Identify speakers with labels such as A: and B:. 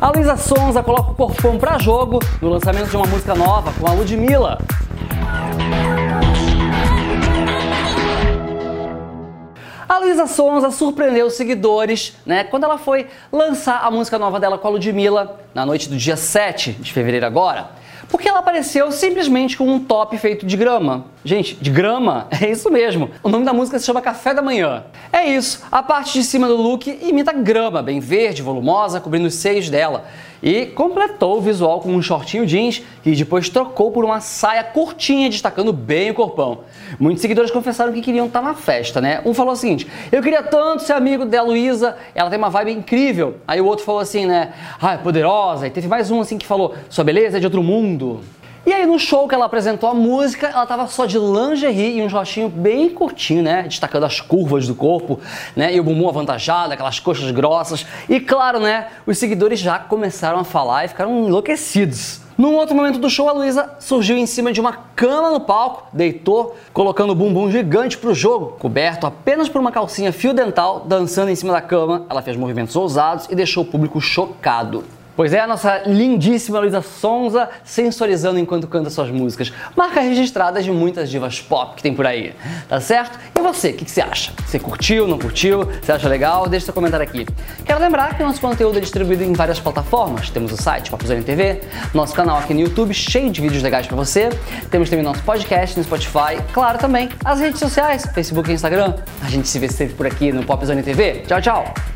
A: A Luísa Sonza coloca o corpão pra jogo no lançamento de uma música nova com a Ludmilla. A Luísa Sonza surpreendeu os seguidores, né, quando ela foi lançar a música nova dela com a Ludmilla na noite do dia 7 de fevereiro agora porque ela apareceu simplesmente com um top feito de grama. Gente, de grama? É isso mesmo. O nome da música se chama Café da Manhã. É isso. A parte de cima do look imita grama, bem verde, volumosa, cobrindo os seios dela. E completou o visual com um shortinho jeans e depois trocou por uma saia curtinha, destacando bem o corpão. Muitos seguidores confessaram que queriam estar na festa, né? Um falou o seguinte: Eu queria tanto ser amigo da Luísa, ela tem uma vibe incrível. Aí o outro falou assim, né? Ah, é poderosa. E teve mais um assim que falou: Sua beleza é de outro mundo. E aí no show que ela apresentou a música, ela tava só de lingerie e um shortinho bem curtinho, né, destacando as curvas do corpo, né, e o bumbum avantajado, aquelas coxas grossas. E claro, né, os seguidores já começaram a falar e ficaram enlouquecidos. Num outro momento do show, a Luísa surgiu em cima de uma cama no palco, deitou, colocando o bumbum gigante pro jogo, coberto apenas por uma calcinha fio dental, dançando em cima da cama. Ela fez movimentos ousados e deixou o público chocado. Pois é, a nossa lindíssima Luísa Sonza sensorizando enquanto canta suas músicas. Marca registrada de muitas divas pop que tem por aí. Tá certo? E você, o que, que, você acha? Você curtiu, não curtiu? Você acha legal? Deixa seu comentário aqui. Quero lembrar que nosso conteúdo é distribuído em várias plataformas. Temos o site Papuzone TV, nosso canal aqui no YouTube cheio de vídeos legais para você. Temos também nosso podcast no Spotify. Claro, também as redes sociais, Facebook e Instagram. A gente se vê sempre por aqui no Popzone TV. Tchau, tchau!